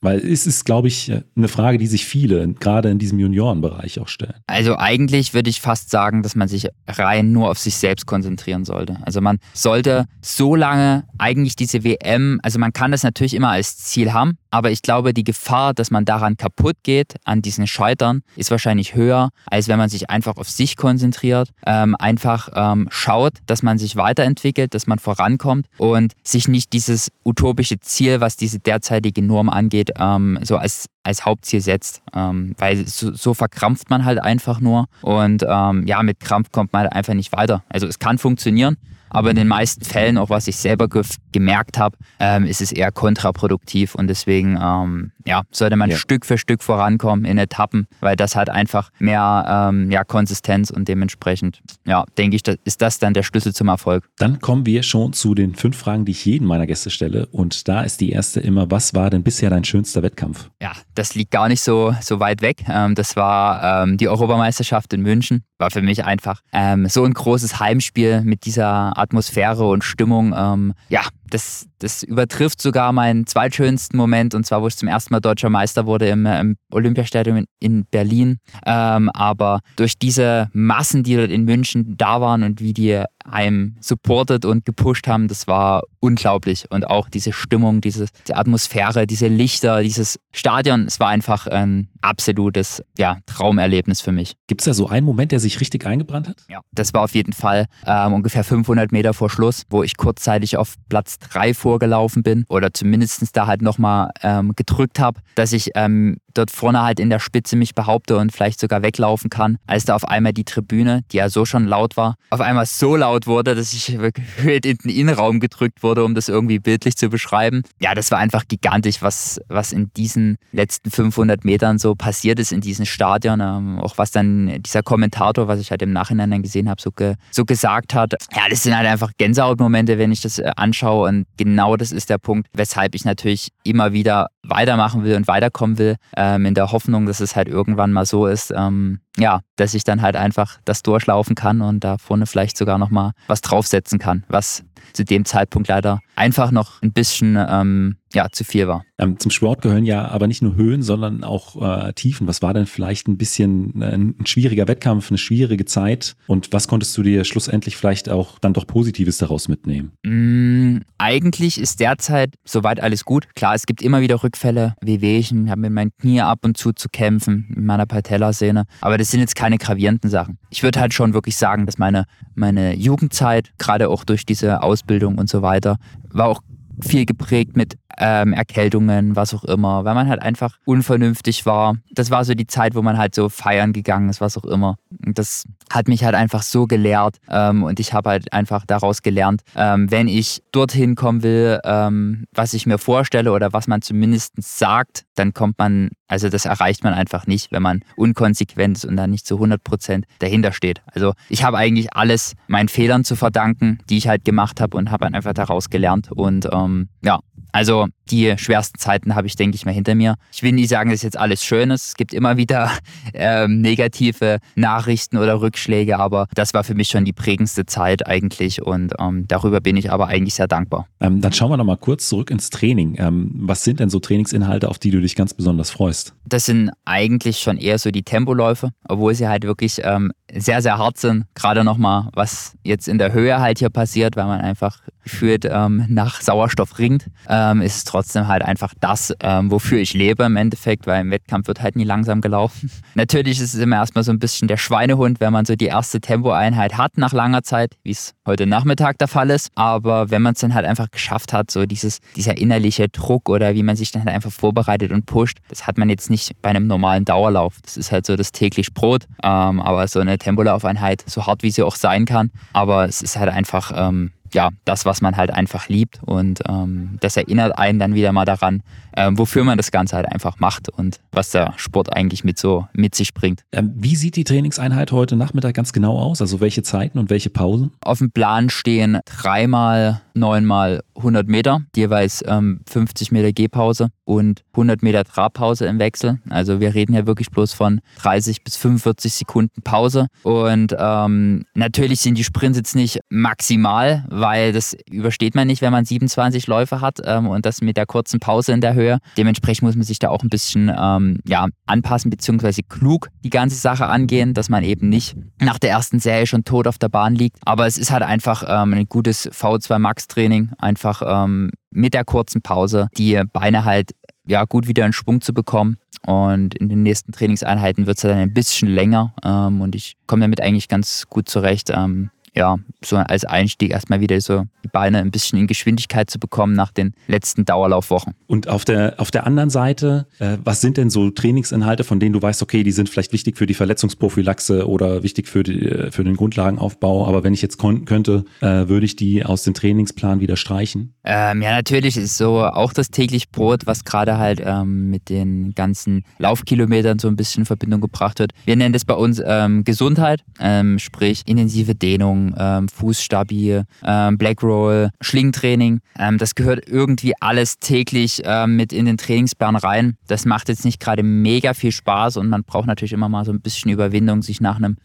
Weil es ist, glaube ich, eine Frage, die sich viele gerade in diesem Juniorenbereich auch stellen. Also eigentlich würde ich fast sagen, dass man sich rein nur auf sich selbst konzentrieren sollte. Also man sollte so lange eigentlich diese WM, also man kann das natürlich immer als Ziel haben, aber ich glaube, die Gefahr, dass man daran kaputt geht, an diesen Scheitern, ist wahrscheinlich höher, als wenn man sich einfach auf sich konzentriert, ähm, einfach ähm, schaut, dass man sich weiterentwickelt, dass man vorankommt und sich nicht dieses utopische Ziel, was diese derzeitige Norm angeht, ähm, so als als Hauptziel setzt, ähm, weil so, so, verkrampft man halt einfach nur. Und ähm, ja, mit Krampf kommt man halt einfach nicht weiter. Also es kann funktionieren, aber in den meisten Fällen, auch was ich selber ge gemerkt habe, ähm, ist es eher kontraproduktiv. Und deswegen ähm, ja, sollte man ja. Stück für Stück vorankommen in Etappen, weil das hat einfach mehr ähm, ja, Konsistenz und dementsprechend, ja, denke ich, das, ist das dann der Schlüssel zum Erfolg. Dann kommen wir schon zu den fünf Fragen, die ich jedem meiner Gäste stelle und da ist die erste immer, was war denn bisher dein schönster Wettkampf? Ja, das liegt gar nicht so, so weit weg. Ähm, das war ähm, die Europameisterschaft in München, war für mich einfach ähm, so ein großes Heimspiel mit dieser Atmosphäre und Stimmung. Ähm, ja, das, das übertrifft sogar meinen zweitschönsten Moment, und zwar, wo ich zum ersten Mal deutscher Meister wurde im, im Olympiastadion in Berlin. Ähm, aber durch diese Massen, die dort in München da waren und wie die einem supportet und gepusht haben, das war unglaublich. Und auch diese Stimmung, diese, diese Atmosphäre, diese Lichter, dieses Stadion, es war einfach ein absolutes ja, Traumerlebnis für mich. Gibt es da so einen Moment, der sich richtig eingebrannt hat? Ja, das war auf jeden Fall ähm, ungefähr 500 Meter vor Schluss, wo ich kurzzeitig auf Platz 3 vorgelaufen bin oder zumindest da halt nochmal ähm, gedrückt habe, dass ich ähm, dort vorne halt in der Spitze mich behaupte und vielleicht sogar weglaufen kann, als da auf einmal die Tribüne, die ja so schon laut war, auf einmal so laut wurde, dass ich gefühlt in den Innenraum gedrückt wurde, um das irgendwie bildlich zu beschreiben. Ja, das war einfach gigantisch, was, was in diesen letzten 500 Metern so passiert ist in diesem Stadion. Ähm, auch was dann dieser Kommentator, was ich halt im Nachhinein dann gesehen habe, so, ge, so gesagt hat. Ja, das sind halt einfach Gänsehautmomente, wenn ich das äh, anschaue und genau das ist der Punkt, weshalb ich natürlich immer wieder weitermachen will und weiterkommen will, ähm, in der Hoffnung, dass es halt irgendwann mal so ist, ähm, ja, dass ich dann halt einfach das durchlaufen kann und da vorne vielleicht sogar nochmal was draufsetzen kann, was zu dem Zeitpunkt leider einfach noch ein bisschen ähm, ja, zu viel war. Ähm, zum Sport gehören ja aber nicht nur Höhen, sondern auch äh, Tiefen. Was war denn vielleicht ein bisschen äh, ein schwieriger Wettkampf, eine schwierige Zeit? Und was konntest du dir schlussendlich vielleicht auch dann doch Positives daraus mitnehmen? Mm, eigentlich ist derzeit soweit alles gut. Klar, es gibt immer wieder Rückfälle, Wehwehchen, habe mit meinen Knie ab und zu zu kämpfen, mit meiner Patellasehne. Aber das sind jetzt keine gravierenden Sachen. Ich würde halt schon wirklich sagen, dass meine, meine Jugendzeit, gerade auch durch diese Ausbildung und so weiter, war auch viel geprägt mit ähm, Erkältungen, was auch immer, weil man halt einfach unvernünftig war. Das war so die Zeit, wo man halt so feiern gegangen ist, was auch immer. das hat mich halt einfach so gelehrt ähm, und ich habe halt einfach daraus gelernt, ähm, wenn ich dorthin kommen will, ähm, was ich mir vorstelle oder was man zumindest sagt, dann kommt man, also das erreicht man einfach nicht, wenn man unkonsequent ist und dann nicht zu 100 Prozent dahinter steht. Also ich habe eigentlich alles meinen Fehlern zu verdanken, die ich halt gemacht habe und habe einfach daraus gelernt und ähm, ja, also die schwersten Zeiten habe ich, denke ich mal, hinter mir. Ich will nicht sagen, dass jetzt alles schön ist. Es gibt immer wieder ähm, negative Nachrichten oder Rückschläge, aber das war für mich schon die prägendste Zeit eigentlich und ähm, darüber bin ich aber eigentlich sehr dankbar. Ähm, dann schauen wir noch mal kurz zurück ins Training. Ähm, was sind denn so Trainingsinhalte, auf die du dich ganz besonders freust? Das sind eigentlich schon eher so die Tempoläufe, obwohl sie halt wirklich ähm, sehr, sehr hart sind. Gerade nochmal, was jetzt in der Höhe halt hier passiert, weil man einfach gefühlt ähm, nach Sauerstoff ringt, ähm, ist es trotzdem halt einfach das, ähm, wofür ich lebe im Endeffekt, weil im Wettkampf wird halt nie langsam gelaufen. Natürlich ist es immer erstmal so ein bisschen der Schweinehund, wenn man so die erste Tempoeinheit hat nach langer Zeit, wie es heute Nachmittag der Fall ist. Aber wenn man es dann halt einfach geschafft hat, so dieses, dieser innerliche Druck oder wie man sich dann halt einfach vorbereitet und pusht, das hat man jetzt nicht bei einem normalen Dauerlauf. Das ist halt so das täglich Brot. Ähm, aber so eine Tempolaufeinheit, so hart wie sie auch sein kann, aber es ist halt einfach ähm, ja, das, was man halt einfach liebt. Und ähm, das erinnert einen dann wieder mal daran, ähm, wofür man das Ganze halt einfach macht und was der Sport eigentlich mit so mit sich bringt. Ähm, wie sieht die Trainingseinheit heute Nachmittag ganz genau aus? Also welche Zeiten und welche Pausen? Auf dem Plan stehen dreimal, neunmal 100 Meter, jeweils ähm, 50 Meter Gehpause und 100 Meter Trabpause im Wechsel. Also wir reden ja wirklich bloß von 30 bis 45 Sekunden Pause. Und ähm, natürlich sind die Sprints jetzt nicht maximal, weil das übersteht man nicht, wenn man 27 Läufe hat ähm, und das mit der kurzen Pause in der Höhe. Dementsprechend muss man sich da auch ein bisschen ähm, ja, anpassen bzw. klug die ganze Sache angehen, dass man eben nicht nach der ersten Serie schon tot auf der Bahn liegt. Aber es ist halt einfach ähm, ein gutes V2 Max Training, einfach ähm, mit der kurzen Pause die Beine halt ja, gut wieder in Schwung zu bekommen. Und in den nächsten Trainingseinheiten wird es dann ein bisschen länger ähm, und ich komme damit eigentlich ganz gut zurecht. Ähm, ja, so als Einstieg erstmal wieder so die Beine ein bisschen in Geschwindigkeit zu bekommen nach den letzten Dauerlaufwochen. Und auf der, auf der anderen Seite, äh, was sind denn so Trainingsinhalte, von denen du weißt, okay, die sind vielleicht wichtig für die Verletzungsprophylaxe oder wichtig für, die, für den Grundlagenaufbau, aber wenn ich jetzt könnte, äh, würde ich die aus dem Trainingsplan wieder streichen? Ähm, ja, natürlich ist so auch das täglich Brot, was gerade halt ähm, mit den ganzen Laufkilometern so ein bisschen in Verbindung gebracht wird. Wir nennen das bei uns ähm, Gesundheit, ähm, sprich intensive Dehnung, ähm, Fußstabi, ähm, Blackroll, Schlingentraining. Ähm, das gehört irgendwie alles täglich ähm, mit in den Trainingsplan rein. Das macht jetzt nicht gerade mega viel Spaß und man braucht natürlich immer mal so ein bisschen Überwindung, sich nach einem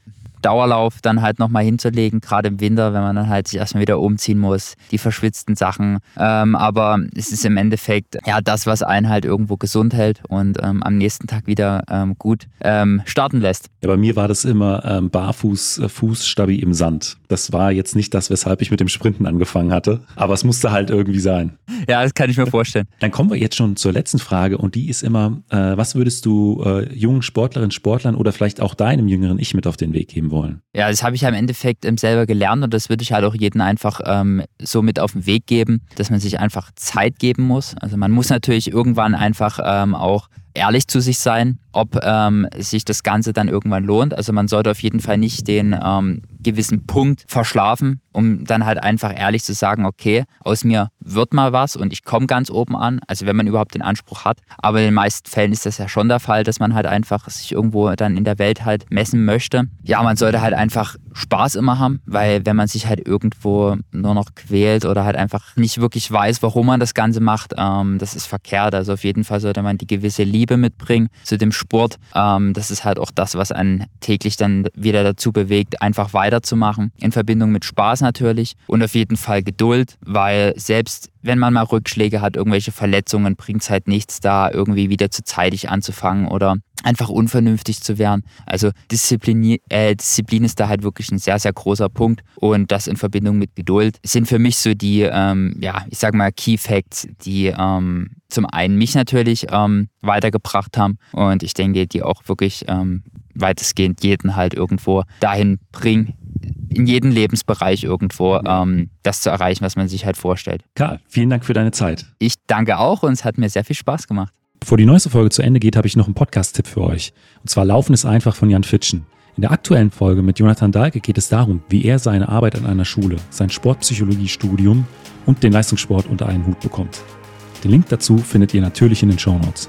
Dauerlauf dann halt nochmal hinzulegen, gerade im Winter, wenn man dann halt sich erstmal wieder umziehen muss, die verschwitzten Sachen. Ähm, aber es ist im Endeffekt ja das, was einen halt irgendwo gesund hält und ähm, am nächsten Tag wieder ähm, gut ähm, starten lässt. Ja, bei mir war das immer ähm, barfuß, äh, Fußstabi im Sand. Das war jetzt nicht das, weshalb ich mit dem Sprinten angefangen hatte, aber es musste halt irgendwie sein. Ja, das kann ich mir vorstellen. Dann kommen wir jetzt schon zur letzten Frage und die ist immer, äh, was würdest du äh, jungen Sportlerinnen, Sportlern oder vielleicht auch deinem jüngeren Ich mit auf den Weg geben geben wollen. Ja, das habe ich ja im Endeffekt ähm, selber gelernt und das würde ich halt auch jedem einfach ähm, so mit auf den Weg geben, dass man sich einfach Zeit geben muss. Also man muss natürlich irgendwann einfach ähm, auch ehrlich zu sich sein, ob ähm, sich das Ganze dann irgendwann lohnt. Also man sollte auf jeden Fall nicht den ähm, gewissen Punkt verschlafen, um dann halt einfach ehrlich zu sagen, okay, aus mir wird mal was und ich komme ganz oben an. Also wenn man überhaupt den Anspruch hat. Aber in den meisten Fällen ist das ja schon der Fall, dass man halt einfach sich irgendwo dann in der Welt halt messen möchte. Ja, man sollte halt einfach Spaß immer haben, weil wenn man sich halt irgendwo nur noch quält oder halt einfach nicht wirklich weiß, warum man das Ganze macht, ähm, das ist verkehrt. Also auf jeden Fall sollte man die gewisse Liebe mitbringen zu dem Sport. Ähm, das ist halt auch das, was einen täglich dann wieder dazu bewegt, einfach weiterzumachen. In Verbindung mit Spaß natürlich und auf jeden Fall Geduld, weil selbst wenn man mal Rückschläge hat, irgendwelche Verletzungen, bringt es halt nichts, da irgendwie wieder zu zeitig anzufangen oder einfach unvernünftig zu werden. Also Disziplin, äh, Disziplin ist da halt wirklich ein sehr, sehr großer Punkt und das in Verbindung mit Geduld sind für mich so die, ähm, ja, ich sag mal Key Facts, die ähm, zum einen mich natürlich ähm, weitergebracht haben und ich denke, die auch wirklich ähm, weitestgehend jeden halt irgendwo dahin bringen, in jedem Lebensbereich irgendwo ähm, das zu erreichen, was man sich halt vorstellt. Karl, vielen Dank für deine Zeit. Ich danke auch und es hat mir sehr viel Spaß gemacht. Bevor die neueste Folge zu Ende geht, habe ich noch einen Podcast-Tipp für euch. Und zwar Laufen ist einfach von Jan Fitschen. In der aktuellen Folge mit Jonathan Dahlke geht es darum, wie er seine Arbeit an einer Schule, sein Sportpsychologiestudium und den Leistungssport unter einen Hut bekommt. Den Link dazu findet ihr natürlich in den Show Notes.